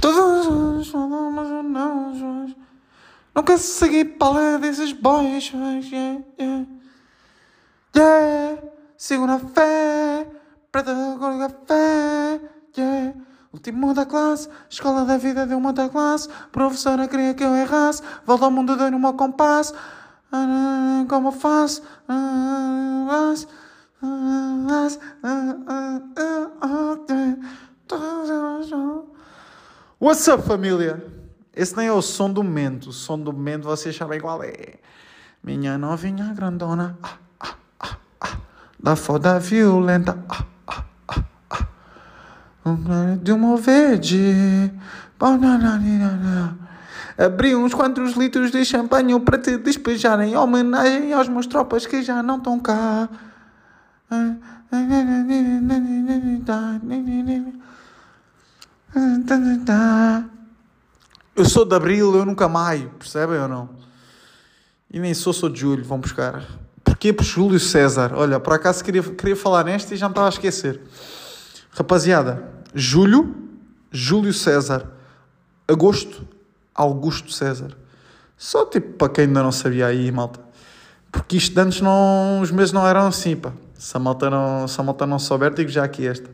Todos os não, Nunca segui para desses boys. Yeah, yeah. Yeah. Sigo na fé. Preta com café. Yeah. Último da classe, escola da vida deu uma da classe. Professora queria que eu errasse. Volta ao mundo, dei no meu compasso. Ah, como eu faço? Ah, What's up, família? Esse nem é o som do momento. O som do momento vocês sabem qual é. Minha novinha grandona. Ah, ah, ah, ah. Da foda violenta. Ah, ah, ah. De uma verde. Abri uns quantos litros de champanhe para te despejar em homenagem aos meus tropas que já não estão cá. Eu sou de abril, eu nunca maio, percebem ou não? E nem sou, sou de julho, vão buscar. Porquê por Júlio César? Olha, por acaso queria, queria falar nesta e já me estava a esquecer. Rapaziada, julho, Júlio César. Agosto, Augusto César. Só tipo para quem ainda não sabia aí, malta. Porque isto antes não, os meses não eram assim, pá. Se a malta não, se a malta não souber, digo já aqui esta.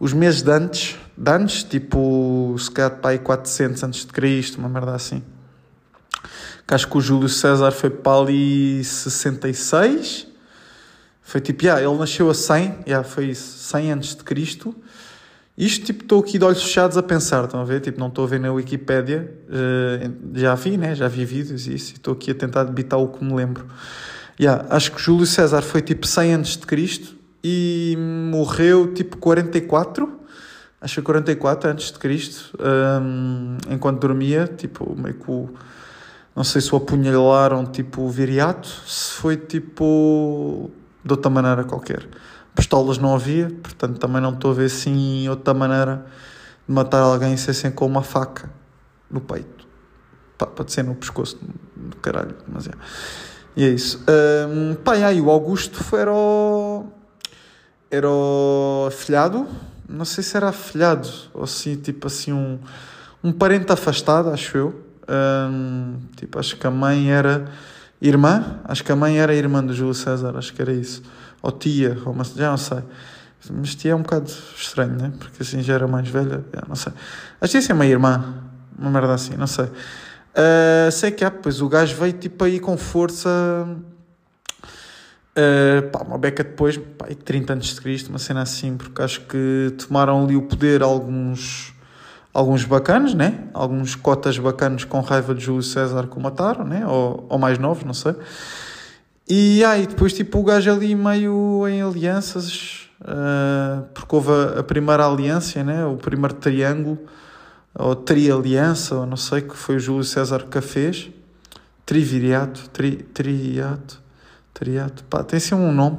Os meses de antes, de antes tipo, se calhar aí 400 antes de Cristo, uma merda assim. Que acho que o Júlio César foi para ali 66. Foi tipo, yeah, ele nasceu a 100, yeah, foi isso, 100 antes de Cristo. Isto, tipo, estou aqui de olhos fechados a pensar, estão a ver? Tipo, não estou a ver na Wikipédia, uh, já vi, né? Já vi vídeos e isso, estou aqui a tentar debitar o que me lembro. Yeah, acho que Júlio César foi tipo 100 antes de Cristo e morreu tipo 44, acho que 44 antes de Cristo, um, enquanto dormia, tipo, meio que não sei se o apunhalaram tipo viriato, se foi tipo de outra maneira qualquer. Pistolas não havia, portanto também não estou a ver assim outra maneira de matar alguém sem ser com uma faca no peito. Pá, pode ser no pescoço, no caralho, mas é. E é isso. Um, pá, e aí o Augusto foi, era o, era o afilhado, não sei se era afilhado ou assim, tipo assim, um, um parente afastado, acho eu. Um, tipo, acho que a mãe era irmã, acho que a mãe era irmã do Júlio César, acho que era isso. Ou tia, ou uma, já não sei. Mas tia é um bocado estranho, né? Porque assim já era mais velha, já não sei. Acho que isso é uma irmã, uma merda assim, não sei. Uh, sei que é, pois o gajo veio tipo aí com força. Uh, pá, uma beca depois, pá, 30 anos de Cristo, uma cena assim, porque acho que tomaram ali o poder alguns, alguns bacanos, né? Alguns cotas bacanos com raiva de Júlio César que o mataram, né? Ou, ou mais novos, não sei. E aí, depois, tipo, o gajo ali meio em alianças, uh, porque houve a, a primeira aliança, né? O primeiro triângulo ou trialiança, ou não sei, que foi o Júlio César que a fez. Triviriato, tri, triato, triato, pá, tem assim um nome.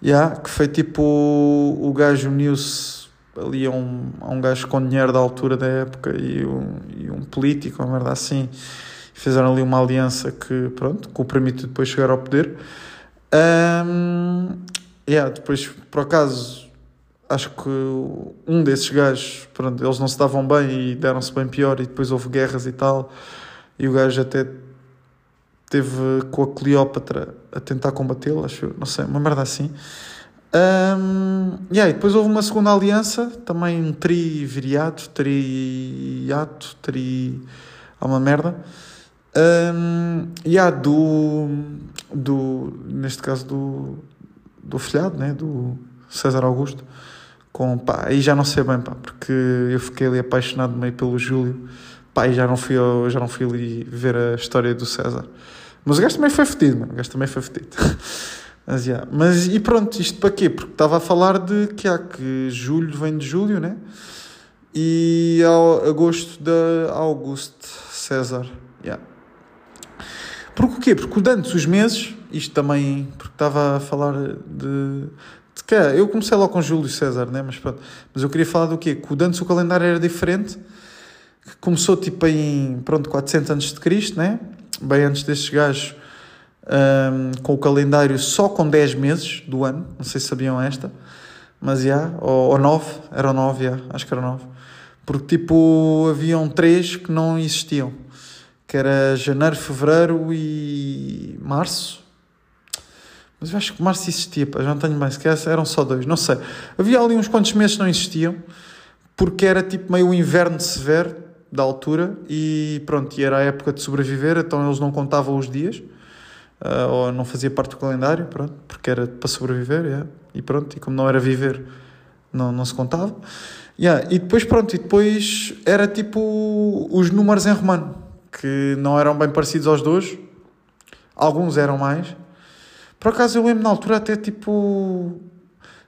Yeah, que foi tipo o, o gajo uniu-se ali a um, a um gajo com dinheiro da altura da época e um, e um político, uma merda assim. Fizeram ali uma aliança que, pronto, que o permitiu depois chegar ao poder. Um, yeah, depois, por acaso, acho que um desses gajos, pronto, eles não se davam bem e deram-se bem pior e depois houve guerras e tal. E o gajo até teve com a Cleópatra a tentar combatê-lo, acho, não sei, uma merda assim. Um, yeah, depois houve uma segunda aliança, também um tri-viriato, tri-ato, tri... há uma merda. Um, yeah, do, do, neste caso do, do filhado, né, do César Augusto com pá, aí já não sei bem, pá, porque eu fiquei ali apaixonado meio pelo Júlio, pá, e já não fui, já não fui ali ver a história do César. Mas o gajo também foi fedido, mano, o gajo também foi fedido. Mas, yeah. Mas e pronto, isto para quê? Porque estava a falar de que há que julho vem de julho, né? E ao agosto de Augusto César. Yeah. Porque o quê? Porque antes os meses, isto também, porque estava a falar de, que eu comecei logo com Júlio César, né? mas pronto. Mas eu queria falar do quê? Que antes o calendário era diferente, que começou tipo em, pronto, 400 antes de Cristo, né? Bem antes destes gajos, um, com o calendário só com 10 meses do ano, não sei se sabiam esta, mas já, yeah, ou, ou 9, era 9, yeah, acho que era 9. Porque, tipo, haviam três que não existiam. Que era janeiro, fevereiro e março. Mas eu acho que março existia, pá, já não tenho. Se calhar eram só dois, não sei. Havia ali uns quantos meses que não existiam. Porque era, tipo, meio inverno severo da altura. E pronto, e era a época de sobreviver. Então eles não contavam os dias. Uh, ou não fazia parte do calendário, pronto. Porque era para sobreviver, yeah. E pronto, e como não era viver, não, não se contava. Yeah, e depois, pronto, e depois era tipo os números em romano, que não eram bem parecidos aos dois, alguns eram mais. Por acaso eu lembro na altura até tipo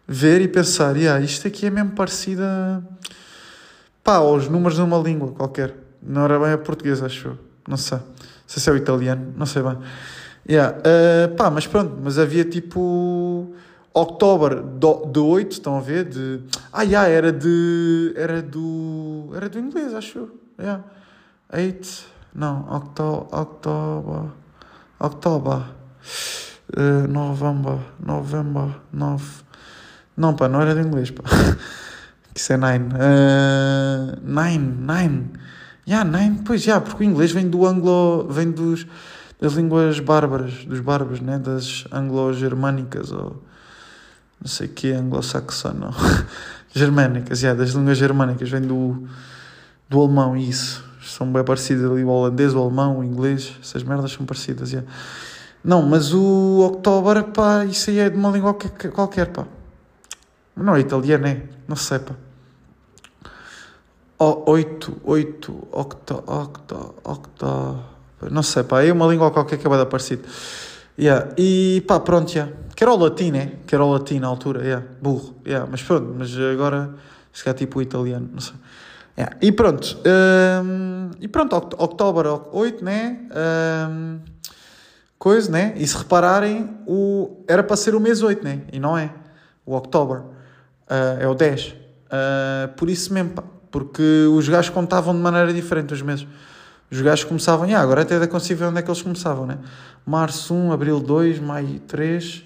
ver e pensar, yeah, isto aqui é mesmo parecida pá, aos números de uma língua qualquer. Não era bem a portuguesa, acho eu. Não sei. Não sei se é o italiano, não sei bem. Yeah. Uh, pá, mas pronto, mas havia tipo October de 8, estão a ver? De... Ah, yeah, era de. Era do. Era do inglês, acho eu. Yeah. 8. Não, Octo, October. October. Uh, novembro. Novembro. 9. Não, pá, não era do inglês, pá. Isso é 9. 9, 9. Yeah, 9, pois, já, yeah, porque o inglês vem do anglo. vem dos. das línguas bárbaras, dos bárbaros, né? Das anglo-germânicas ou não sei que, anglo-saxono, germânicas, yeah, das línguas germânicas, vem do, do alemão isso. São bem parecidas ali, o holandês, o alemão, o inglês, essas merdas são parecidas, yeah. Não, mas o October, pá, isso aí é de uma língua qualquer, pá. Não é italiano, é? Não sei, pá. oito, oito, octo, octo, octo... Não sei, pá, é uma língua qualquer que é bem parecida. Yeah. E pá, pronto, yeah. que era o latim, né? Que era o latim na altura, yeah. burro, yeah. mas pronto, mas agora se calhar tipo o italiano, não sei. Yeah. E pronto, um, e pronto, outubro 8, né? Um, coisa, né? E se repararem, o, era para ser o mês 8, né? E não é. O outubro uh, é o 10. Uh, ah, por isso mesmo, pá, porque os gajos contavam de maneira diferente os meses. Os gajos começavam, yeah, agora até consigo ver onde é que eles começavam, né? Março 1, Abril 2, Maio 3,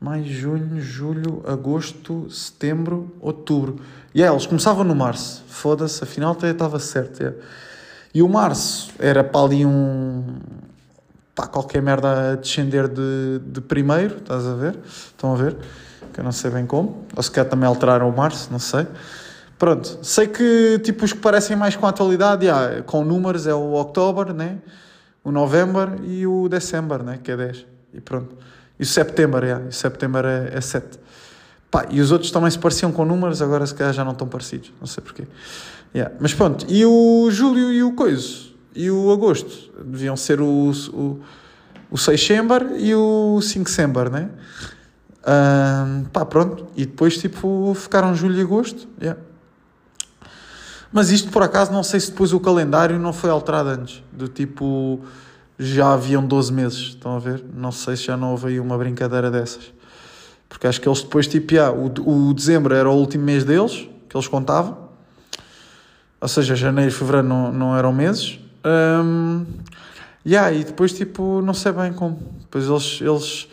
Maio, Junho, Julho, Agosto, Setembro, Outubro. E yeah, eles começavam no Março. Foda-se, afinal até estava certo. Yeah. E o Março era para ali um. pá, qualquer merda a descender de, de primeiro, estás a ver? Estão a ver? Que eu não sei bem como. Ou se calhar também alteraram o Março, não sei. Pronto, sei que tipo os que parecem mais com a atualidade, yeah, com números, é o October, né? o November e o December, né? que é 10. E pronto. E o September, yeah. o September é, é 7. Pá, e os outros também se pareciam com números, agora se calhar já não estão parecidos, não sei porquê. Yeah. Mas pronto, e o Julho e o Coiso? E o Agosto? Deviam ser o, o, o 6 e o 5 December, né? Um, pá, pronto. E depois, tipo, ficaram Julho e Agosto. Yeah. Mas isto por acaso não sei se depois o calendário não foi alterado antes, do tipo já haviam 12 meses, estão a ver? Não sei se já não houve aí uma brincadeira dessas. Porque acho que eles depois, tipo, yeah, o, o dezembro era o último mês deles, que eles contavam. Ou seja, janeiro e fevereiro não, não eram meses. Um, yeah, e depois, tipo, não sei bem como. Depois eles, eles...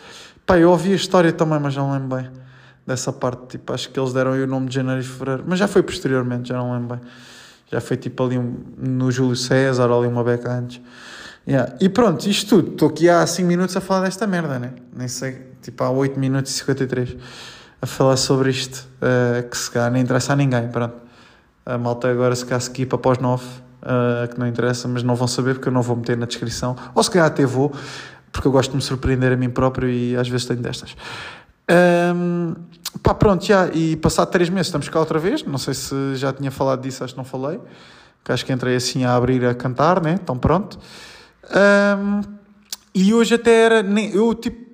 Pá, eu ouvi a história também, mas não lembro bem dessa parte. Tipo, acho que eles deram aí o nome de janeiro e fevereiro. Mas já foi posteriormente, já não lembro bem. Já foi tipo ali um, no Júlio César, ali uma beca antes. Yeah. E pronto, isto tudo. Estou aqui há 5 minutos a falar desta merda, né? Nem sei, tipo há 8 minutos e 53 a falar sobre isto, uh, que se calhar nem interessa a ninguém. Pronto. A malta agora se calhar se equipa após 9, uh, que não interessa, mas não vão saber porque eu não vou meter na descrição. Ou se calhar até vou, porque eu gosto de me surpreender a mim próprio e às vezes tenho destas. Um, pá, pronto, já, e passado três meses estamos cá outra vez. Não sei se já tinha falado disso, acho que não falei. Que acho que entrei assim a abrir a cantar, né? Então pronto. Um, e hoje até era. Eu tipo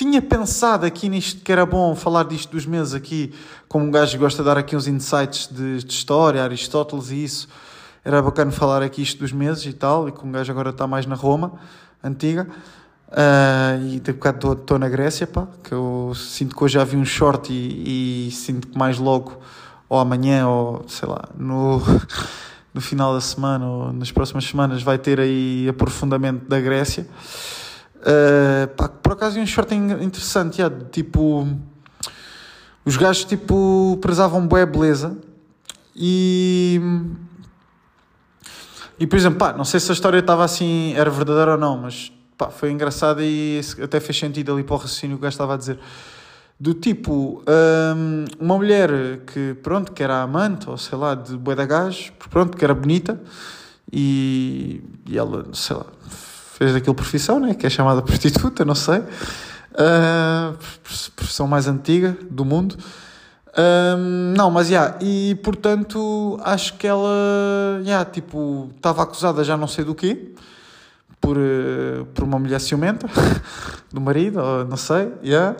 tinha pensado aqui nisto que era bom falar disto dos meses aqui, como um gajo gosta de dar aqui uns insights de, de história, Aristóteles e isso. Era bacana falar aqui isto dos meses e tal, e como um gajo agora está mais na Roma antiga. Uh, e de bocado estou na Grécia, pá, que eu sinto que hoje já vi um short e, e, sinto que mais logo, ou amanhã, ou sei lá, no, no final da semana, ou nas próximas semanas, vai ter aí aprofundamento da Grécia. Uh, pá, por acaso vi um short interessante, já, tipo, os gajos tipo, prezavam boa beleza E. E por exemplo, pá, não sei se a história estava assim, era verdadeira ou não, mas pá, foi engraçada e até fez sentido ali para o raciocínio que o gajo estava a dizer. Do tipo, hum, uma mulher que, pronto, que era amante, ou sei lá, de bué da gás, pronto, que era bonita, e, e ela, sei lá, fez daquilo profissão, né, que é chamada prostituta, não sei, uh, profissão mais antiga do mundo. Um, não, mas já, yeah, e portanto acho que ela, yeah, tipo, estava acusada já não sei do quê, por, uh, por uma mulher ciumenta do marido, não sei, yeah.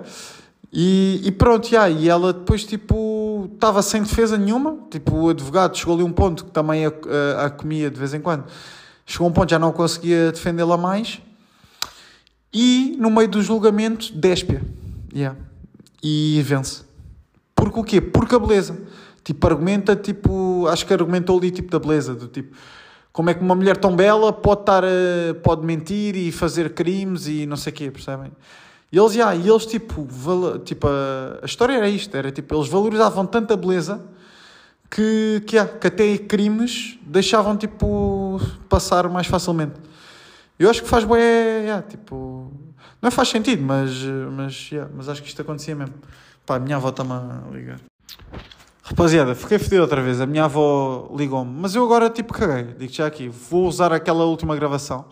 e, e pronto, yeah, e ela depois, tipo, estava sem defesa nenhuma, tipo, o advogado chegou ali um ponto que também a, a, a comia de vez em quando, chegou um ponto já não conseguia defendê-la mais, e no meio do julgamento, déspia, yeah, e vence. Porque o quê? Porque a beleza. Tipo, argumenta, tipo, acho que argumentou ali, tipo, da beleza, do tipo, como é que uma mulher tão bela pode estar, a, pode mentir e fazer crimes e não sei o quê, percebem? E eles, yeah, e eles tipo, val, tipo a, a, história era isto, era tipo, eles valorizavam tanta beleza que, que, yeah, que até crimes deixavam, tipo, passar mais facilmente. Eu acho que faz bem, yeah, tipo, não é faz sentido, mas, mas, yeah, mas acho que isto acontecia mesmo. Pá, a minha avó está-me a ligar. Rapaziada, fiquei fedido outra vez. A minha avó ligou-me. Mas eu agora, tipo, caguei. Digo já aqui. Vou usar aquela última gravação.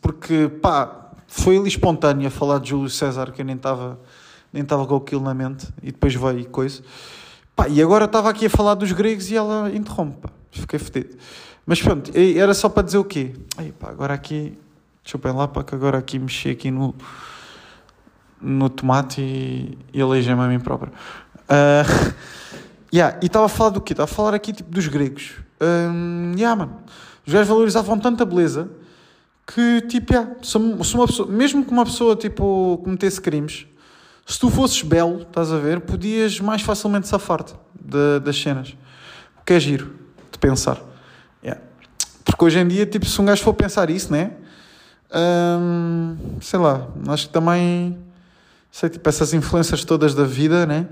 Porque, pá, foi ali espontâneo a falar de Júlio César, que eu nem estava nem estava com aquilo na mente. E depois veio coisa. Pá, e agora estava aqui a falar dos gregos e ela interrompe. Fiquei fedido. Mas pronto, era só para dizer o quê? Aí, pá, agora aqui... Deixa eu lá, para que agora aqui mexi aqui no no tomate e, e elegei-me a mim próprio. Uh, yeah, e estava a falar do quê? Estava a falar aqui tipo, dos gregos. Um, yeah, mano. Os gajos valorizavam tanta beleza que, tipo, yeah, se, uma pessoa, mesmo que uma pessoa tipo, cometesse crimes, se tu fosses belo, estás a ver, podias mais facilmente safar-te das cenas. O que é giro de pensar. Yeah. Porque hoje em dia, tipo, se um gajo for pensar isso, né? Um, sei lá, acho que também sei, tipo, essas influências todas da vida, né?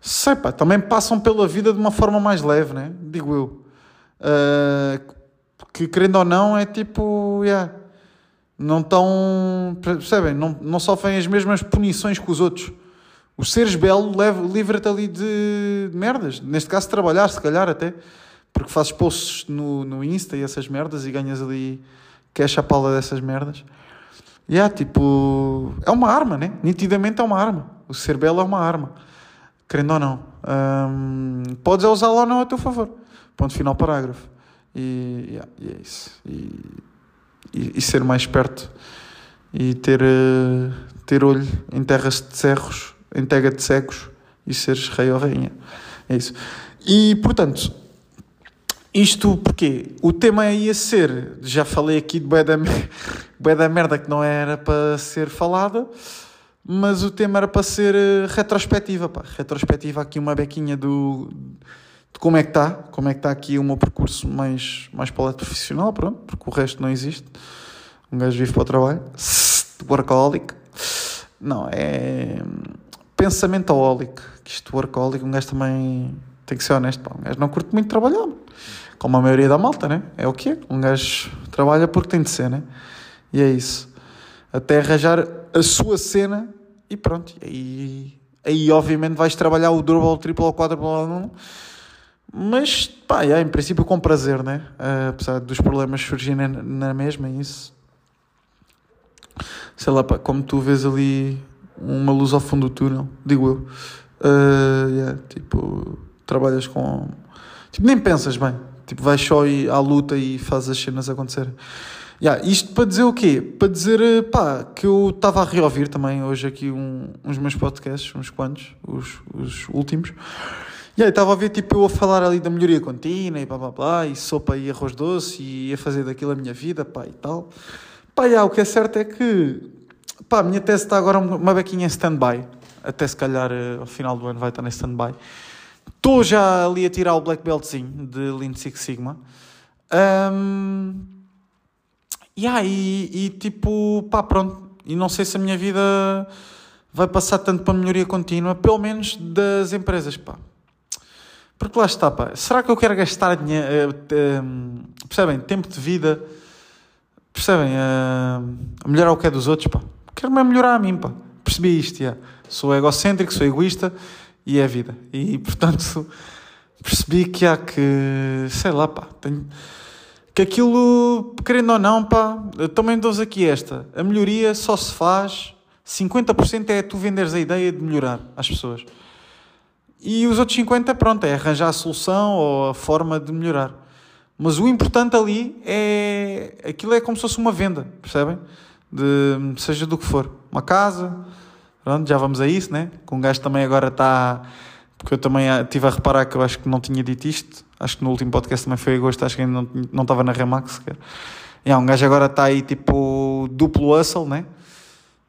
Sei, pá, também passam pela vida de uma forma mais leve, né? Digo eu. Uh, que querendo ou não, é tipo, yeah, não estão, percebem? Não, não sofrem as mesmas punições que os outros. Os seres belo livra-te ali de, de merdas. Neste caso, trabalhar, se calhar até. Porque fazes posts no, no Insta e essas merdas e ganhas ali cash a pala dessas merdas. E yeah, tipo, é uma arma, né? Nitidamente é uma arma. O ser belo é uma arma. Querendo ou não. Um, podes usá-la ou não a teu favor. Ponto final, parágrafo. E, yeah, e é isso. E, e, e, ser mais esperto. E ter, uh, ter olho em terras de cerros, em terra de cegos. E seres rei ou rainha. É isso. E, portanto, isto porque o tema ia ser, já falei aqui de bué da, da merda que não era para ser falada, mas o tema era para ser eh, retrospectiva, pá. Retrospectiva aqui uma bequinha do, de como é que está, como é que está aqui o meu percurso mais, mais para o lado profissional, pronto, porque o resto não existe. Um gajo vive para o trabalho, workaholic. Não, é pensamento aholic, que isto workaholic, um gajo também tem que ser honesto, pá. um gajo não curte muito trabalhar, como a maioria da malta, né? É o que é. Um gajo trabalha porque tem de ser, né? E é isso. Até arranjar a sua cena e pronto. E aí, aí obviamente vais trabalhar o double, o triple, o quadruple, mas pá, é, em princípio com prazer, né? Uh, apesar dos problemas surgirem na mesma, é isso. Sei lá, pá, como tu vês ali uma luz ao fundo do túnel, digo eu. Uh, yeah, tipo, trabalhas com. Tipo, nem pensas bem. Tipo, vais só à luta e fazes as cenas acontecer. Yeah, isto para dizer o quê? Para dizer, eh, pá, que eu estava a reouvir também hoje aqui um, uns meus podcasts, uns quantos, os, os últimos. E aí estava a ver, tipo, eu a falar ali da melhoria contínua e blá blá blá, e sopa e arroz doce, e ia fazer daquilo a minha vida, pá, e tal. Pá, yeah, o que é certo é que, pá, a minha tese está agora uma bequinha em stand-by. Até se calhar eh, ao final do ano vai estar em stand-by. Estou já ali a tirar o Black Beltzinho de Lean Six Sigma. Um, yeah, e, e tipo, pá, pronto. E não sei se a minha vida vai passar tanto para melhoria contínua, pelo menos das empresas, pá. Porque lá está, pá. Será que eu quero gastar dinheiro, uh, uh, percebem, tempo de vida, percebem, uh, a melhorar o que é dos outros, pá. Quero-me melhorar a mim, pá. Percebi isto. Sou egocêntrico, sou egoísta e é a vida. E, portanto, percebi que há que, sei lá, pá, tenho, que aquilo, querendo ou não, pá, também dou aqui esta. A melhoria só se faz, 50% é tu venderes a ideia de melhorar às pessoas. E os outros 50%, pronto, é arranjar a solução ou a forma de melhorar. Mas o importante ali é. Aquilo é como se fosse uma venda, percebem? De, seja do que for. Uma casa, pronto, já vamos a isso, né? Com um gajo também agora está porque eu também estive a reparar que eu acho que não tinha dito isto, acho que no último podcast também foi agosto, acho que ainda não, não estava na Remax sequer. Yeah, um gajo agora está aí tipo duplo hustle, né?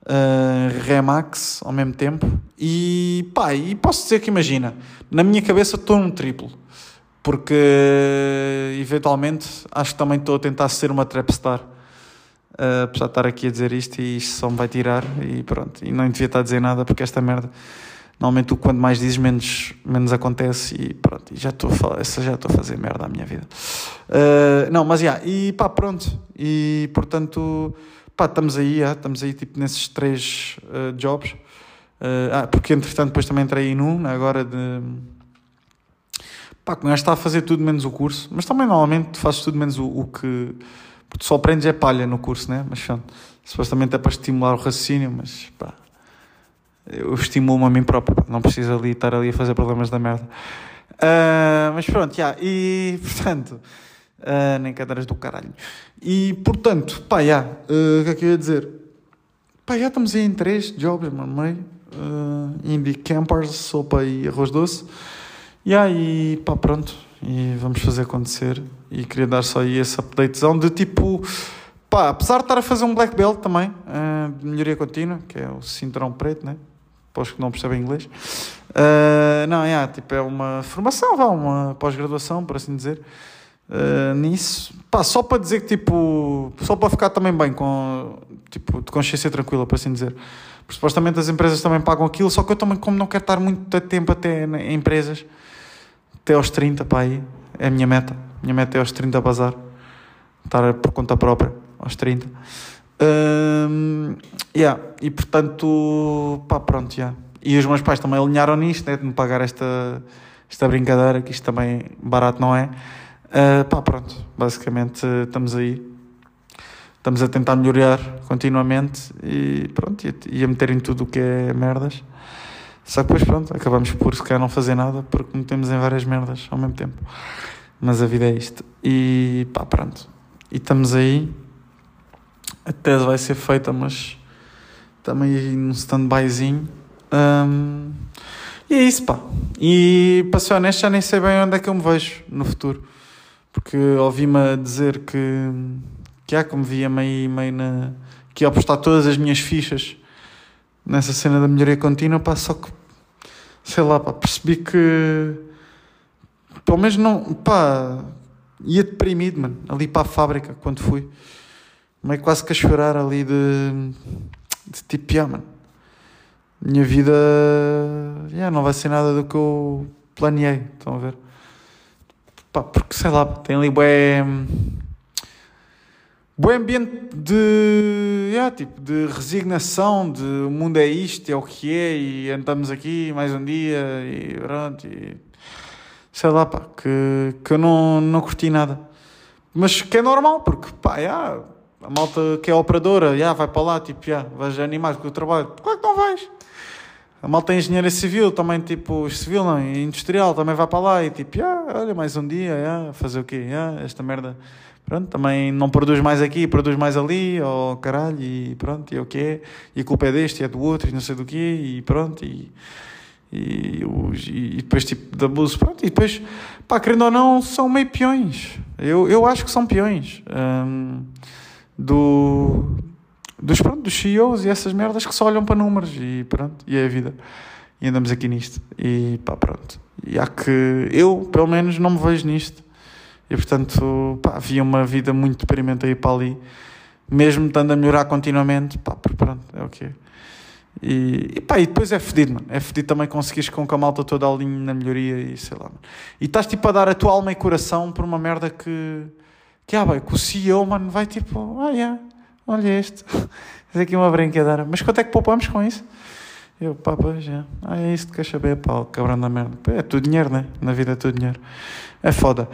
Uh, Remax ao mesmo tempo e pá, e posso dizer que imagina, na minha cabeça estou num triplo, porque eventualmente acho que também estou a tentar ser uma trapstar. Uh, apesar de estar aqui a dizer isto e isto só me vai tirar e pronto, e não devia estar a dizer nada porque esta merda Normalmente o quanto mais dizes, menos, menos acontece e pronto, e já estou a, já estou a fazer merda à minha vida. Uh, não, mas já, yeah, e pá, pronto. E portanto, pá, estamos aí, yeah, estamos aí tipo nesses três uh, jobs. Ah, porque entretanto depois também entrei em um, agora de. Pá, que está a fazer tudo menos o curso, mas também normalmente fazes tudo menos o, o que. Porque só aprendes é palha no curso, né? Mas pronto, supostamente é para estimular o raciocínio, mas pá eu estimulo-me a mim próprio, não preciso ali estar ali a fazer problemas da merda. Uh, mas pronto, yeah, e portanto, uh, nem cadeiras do caralho. E portanto, pá, já, yeah, uh, o que é que eu ia dizer? Pá, já estamos aí em três jobs, mano, meio. Uh, indie Campers, sopa e arroz doce. Yeah, e pá, pronto, e vamos fazer acontecer. E queria dar só aí esse updatezão de tipo. Pá, apesar de estar a fazer um black belt também, uh, de melhoria contínua, que é o cinturão preto, né? para que não percebem inglês. Uh, não, é, tipo, é uma formação, vá, uma pós-graduação, por assim dizer, uh, nisso. Pá, só para dizer que, tipo, só para ficar também bem, com, tipo, de consciência tranquila, por assim dizer. Porque supostamente as empresas também pagam aquilo, só que eu também, como não quero estar muito tempo até em empresas, até aos 30, pá, aí, é a minha meta. Minha meta é aos 30 a bazar, estar por conta própria, aos 30. Um, yeah. E portanto, pá, pronto, yeah. E os meus pais também alinharam nisto, né, de me pagar esta, esta brincadeira, que isto também barato não é. Uh, pá, pronto, basicamente estamos aí. Estamos a tentar melhorar continuamente e pronto, e a meter em tudo o que é merdas. Só que depois, pronto, acabamos por se calhar não fazer nada porque metemos em várias merdas ao mesmo tempo. Mas a vida é isto. E pá, pronto. E estamos aí a tese vai ser feita, mas também aí num stand-byzinho. Um, e é isso, pá. E para ser honesto, já nem sei bem onde é que eu me vejo no futuro. Porque ouvi-me dizer que, que há como via-me aí meio na. que ia apostar todas as minhas fichas nessa cena da melhoria contínua, pá, só que. sei lá, pá, percebi que. pelo menos não. pá. ia deprimido, mano, ali para a fábrica quando fui meio quase que a chorar ali de, de tipo, yeah, mano, minha vida yeah, não vai ser nada do que eu planeei, estão a ver? Pá, porque sei lá, tem ali bem bom ambiente de, yeah, tipo, de resignação, de o mundo é isto, é o que é, e andamos aqui mais um dia e pronto, e sei lá, pá, que, que eu não, não curti nada. Mas que é normal, porque pá, yeah, a malta que é operadora, já vai para lá, tipo, já, vais animar com o trabalho. Claro que não vais. A malta é engenharia civil, também, tipo, civil não, industrial, também vai para lá e tipo, já, olha, mais um dia, já, fazer o quê? Já, esta merda, pronto, também não produz mais aqui, produz mais ali, ou caralho, e pronto, e é o que é, e a culpa é deste, e é do outro, e não sei do quê, e pronto, e, e, e depois, tipo, de abuso, pronto, e depois, pá, querendo ou não, são meio peões. Eu, eu acho que são peões. Hum, do, dos, pronto, dos CEOs e essas merdas que só olham para números e pronto, e é a vida. E andamos aqui nisto. E pá, pronto. E há que. Eu, pelo menos, não me vejo nisto. E portanto, pá, havia uma vida muito deprimente aí para ali. Mesmo estando a melhorar continuamente, pá, pronto, é o que é. E, e pá, e depois é fedido, mano. É fedido também conseguires com que a malta toda alinhe na melhoria e sei lá, mano. E estás tipo a dar a tua alma e coração por uma merda que. Que, ah, bem, que o CEO, mano, vai tipo, ah, yeah, olha este. Faz aqui uma brincadeira. Mas quanto é que poupamos com isso? Eu, pá, pois, já. Ah, é isso que queres saber, pá, cabrão da merda. É tudo dinheiro, né? Na vida é tudo dinheiro. É foda.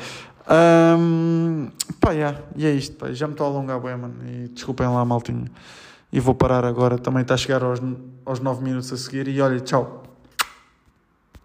Um, pá, yeah, e é isto, pá. Já me estou a alongar bem, mano. E desculpem lá, maltinho. E vou parar agora. Também está a chegar aos, aos 9 minutos a seguir. E olha, tchau.